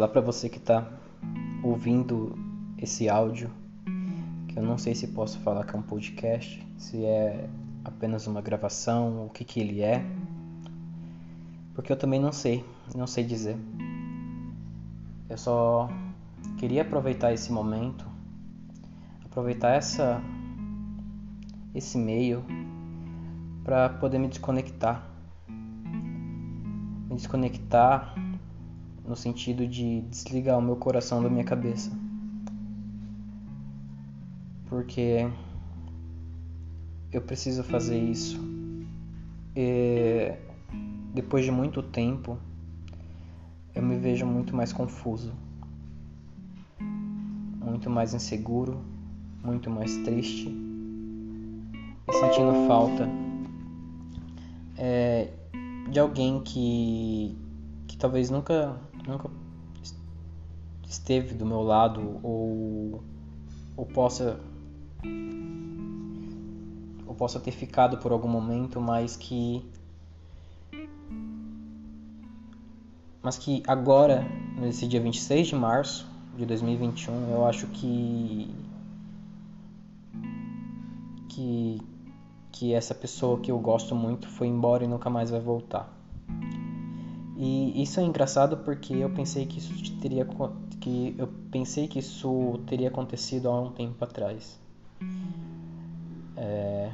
Olá para você que está ouvindo esse áudio, que eu não sei se posso falar que é um podcast, se é apenas uma gravação, o que que ele é, porque eu também não sei, não sei dizer. Eu só queria aproveitar esse momento, aproveitar essa esse meio para poder me desconectar. Me desconectar no sentido de desligar o meu coração da minha cabeça. Porque eu preciso fazer isso. E depois de muito tempo, eu me vejo muito mais confuso, muito mais inseguro, muito mais triste e sentindo falta é, de alguém que, que talvez nunca nunca esteve do meu lado ou, ou possa ou possa ter ficado por algum momento, mas que mas que agora, nesse dia 26 de março de 2021, eu acho que que que essa pessoa que eu gosto muito foi embora e nunca mais vai voltar. E isso é engraçado porque eu pensei que isso teria que eu pensei que isso teria acontecido há um tempo atrás. É...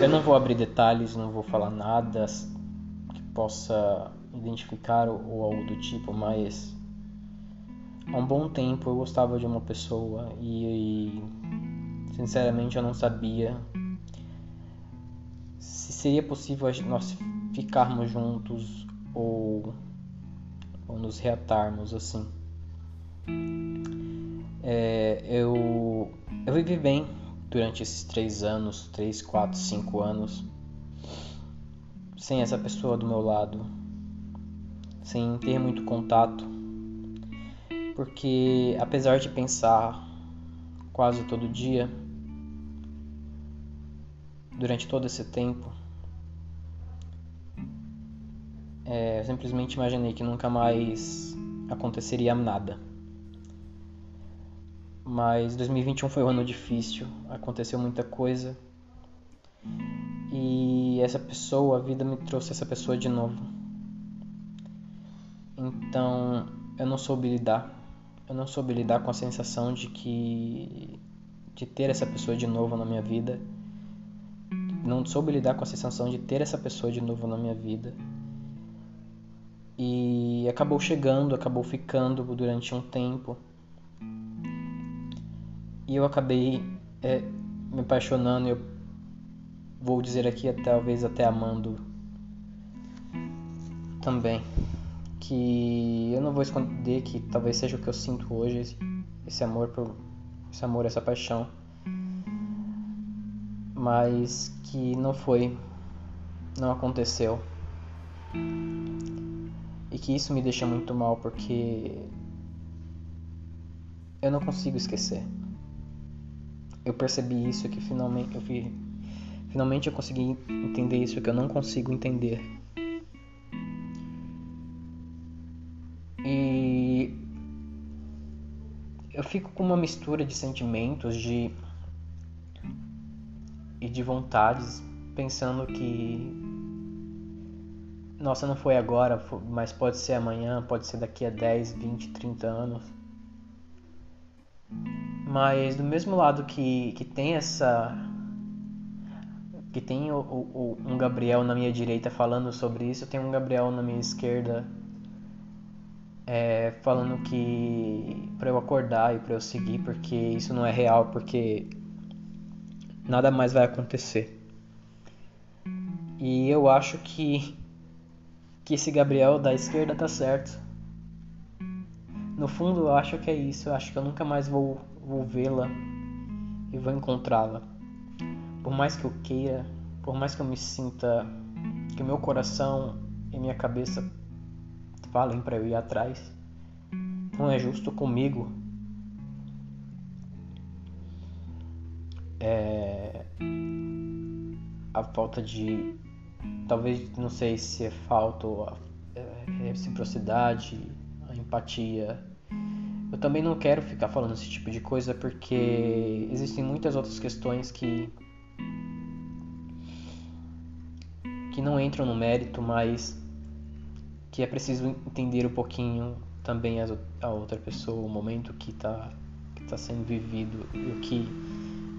Eu não vou abrir detalhes, não vou falar nada que possa identificar ou algo do tipo, mas há um bom tempo eu gostava de uma pessoa e, e sinceramente eu não sabia se seria possível nós ficarmos juntos ou, ou nos reatarmos assim. É, eu, eu vivi bem durante esses três anos, três, quatro, cinco anos, sem essa pessoa do meu lado, sem ter muito contato, porque apesar de pensar quase todo dia, durante todo esse tempo, é, simplesmente imaginei que nunca mais aconteceria nada. Mas 2021 foi um ano difícil, aconteceu muita coisa. E essa pessoa, a vida me trouxe essa pessoa de novo. Então, eu não soube lidar. Eu não soube lidar com a sensação de que de ter essa pessoa de novo na minha vida. Não soube lidar com a sensação de ter essa pessoa de novo na minha vida e acabou chegando, acabou ficando durante um tempo. E eu acabei é, me apaixonando, eu vou dizer aqui talvez até amando também. Que eu não vou esconder que talvez seja o que eu sinto hoje, esse, esse amor por esse amor, essa paixão. Mas que não foi, não aconteceu e que isso me deixa muito mal porque eu não consigo esquecer. Eu percebi isso que finalmente eu vi, finalmente eu consegui entender isso que eu não consigo entender. E eu fico com uma mistura de sentimentos de e de vontades, pensando que nossa, não foi agora, mas pode ser amanhã, pode ser daqui a 10, 20, 30 anos. Mas do mesmo lado que, que tem essa. que tem o, o, um Gabriel na minha direita falando sobre isso, tem um Gabriel na minha esquerda é, falando que. para eu acordar e para eu seguir, porque isso não é real, porque nada mais vai acontecer. E eu acho que que esse Gabriel da esquerda tá certo. No fundo, eu acho que é isso. Eu acho que eu nunca mais vou, vou vê-la e vou encontrá-la. Por mais que eu queira, por mais que eu me sinta que meu coração e minha cabeça falem para eu ir atrás, não é justo comigo. É a falta de talvez não sei se é falta ou é, reciprocidade, a empatia. Eu também não quero ficar falando esse tipo de coisa porque existem muitas outras questões que que não entram no mérito, mas que é preciso entender um pouquinho também a outra pessoa, o momento que está que tá sendo vivido e o que,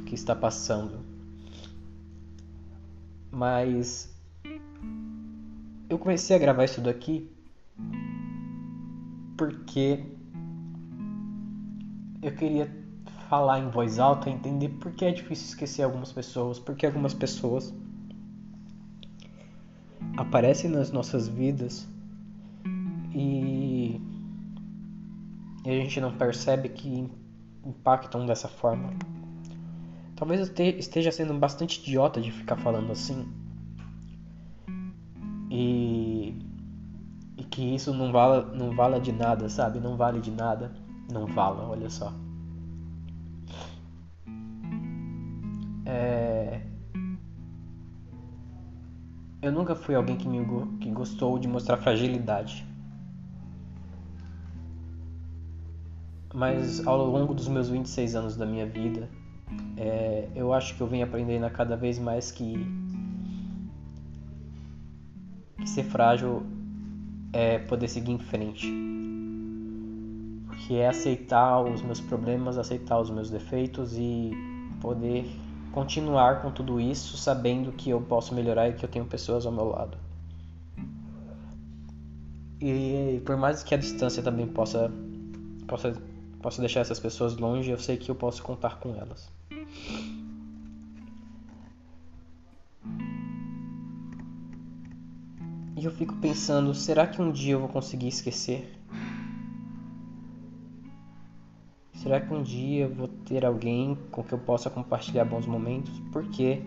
que está passando. Mas eu comecei a gravar isso daqui porque eu queria falar em voz alta, entender por que é difícil esquecer algumas pessoas, porque algumas pessoas aparecem nas nossas vidas e, a gente não percebe que impactam dessa forma. Talvez eu esteja sendo bastante idiota de ficar falando assim. E, e que isso não vala, não vala de nada, sabe? Não vale de nada. Não vala, olha só. É... Eu nunca fui alguém que, me, que gostou de mostrar fragilidade. Mas ao longo dos meus 26 anos da minha vida, é, eu acho que eu venho aprendendo a cada vez mais que, que ser frágil é poder seguir em frente. Que é aceitar os meus problemas, aceitar os meus defeitos e poder continuar com tudo isso sabendo que eu posso melhorar e que eu tenho pessoas ao meu lado. E por mais que a distância também possa possa posso deixar essas pessoas longe, eu sei que eu posso contar com elas. Eu fico pensando, será que um dia eu vou conseguir esquecer? Será que um dia eu vou ter alguém com que eu possa compartilhar bons momentos? Por quê?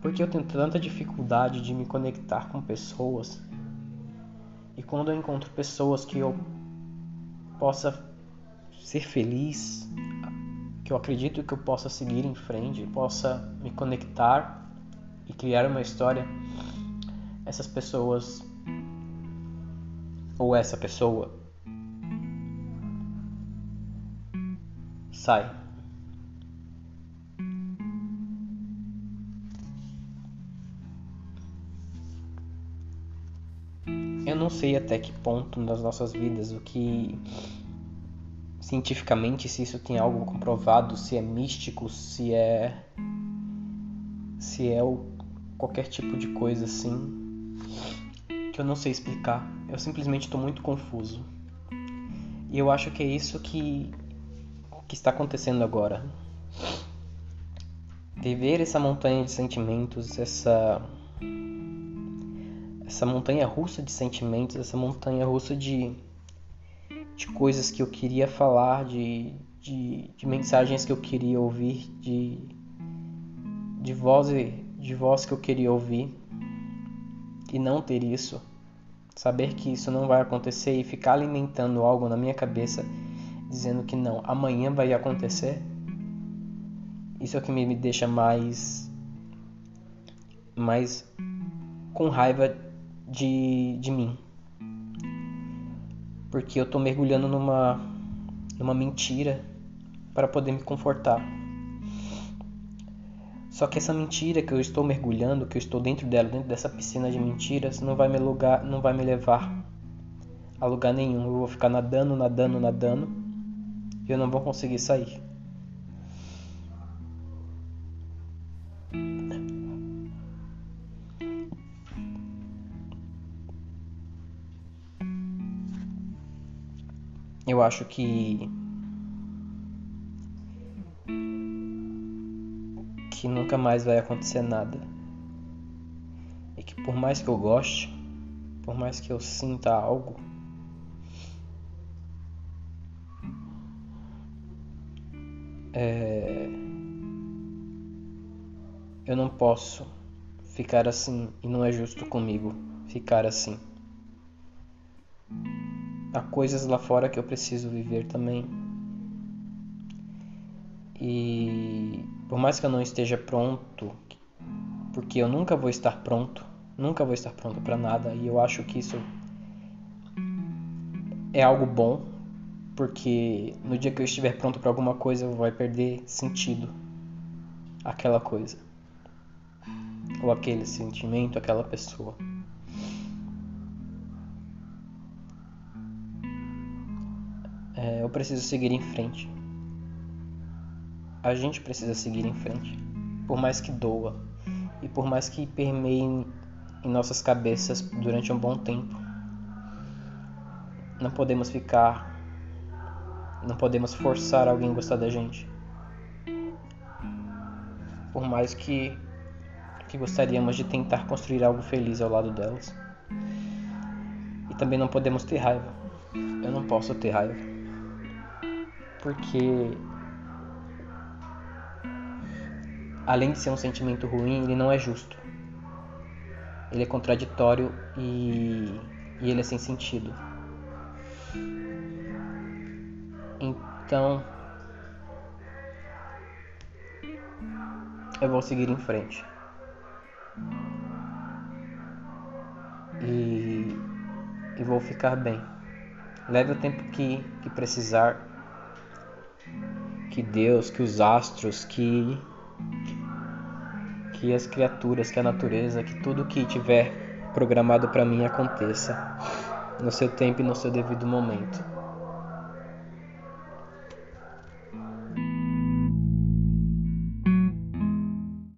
Porque eu tenho tanta dificuldade de me conectar com pessoas. E quando eu encontro pessoas que eu possa ser feliz, que eu acredito que eu possa seguir em frente, possa me conectar e criar uma história, essas pessoas ou essa pessoa sai. Eu não sei até que ponto nas nossas vidas o que cientificamente se isso tem algo comprovado, se é místico, se é se é qualquer tipo de coisa assim que eu não sei explicar. Eu simplesmente estou muito confuso. E eu acho que é isso que que está acontecendo agora. Viver essa montanha de sentimentos, essa essa montanha russa de sentimentos, essa montanha russa de de coisas que eu queria falar, de, de, de mensagens que eu queria ouvir, de, de, voz, de voz que eu queria ouvir e não ter isso. Saber que isso não vai acontecer e ficar alimentando algo na minha cabeça dizendo que não, amanhã vai acontecer. Isso é o que me deixa mais mais com raiva de, de mim porque eu tô mergulhando numa numa mentira para poder me confortar. Só que essa mentira que eu estou mergulhando, que eu estou dentro dela, dentro dessa piscina de mentiras, não vai me lugar, não vai me levar a lugar nenhum. Eu vou ficar nadando, nadando, nadando e eu não vou conseguir sair. eu acho que que nunca mais vai acontecer nada. E que por mais que eu goste, por mais que eu sinta algo, é... eu não posso ficar assim e não é justo comigo ficar assim. Há coisas lá fora que eu preciso viver também. E por mais que eu não esteja pronto, porque eu nunca vou estar pronto, nunca vou estar pronto para nada, e eu acho que isso é algo bom, porque no dia que eu estiver pronto para alguma coisa vai perder sentido aquela coisa ou aquele sentimento, aquela pessoa. É, eu preciso seguir em frente. A gente precisa seguir em frente, por mais que doa e por mais que permeie em nossas cabeças durante um bom tempo. Não podemos ficar, não podemos forçar alguém a gostar da gente. Por mais que que gostaríamos de tentar construir algo feliz ao lado delas. E também não podemos ter raiva. Eu não posso ter raiva. Porque além de ser um sentimento ruim, ele não é justo. Ele é contraditório e, e ele é sem sentido. Então, eu vou seguir em frente. E, e vou ficar bem. Leve o tempo que, que precisar. Que Deus, que os astros, que que as criaturas, que a natureza, que tudo que tiver programado para mim aconteça no seu tempo e no seu devido momento.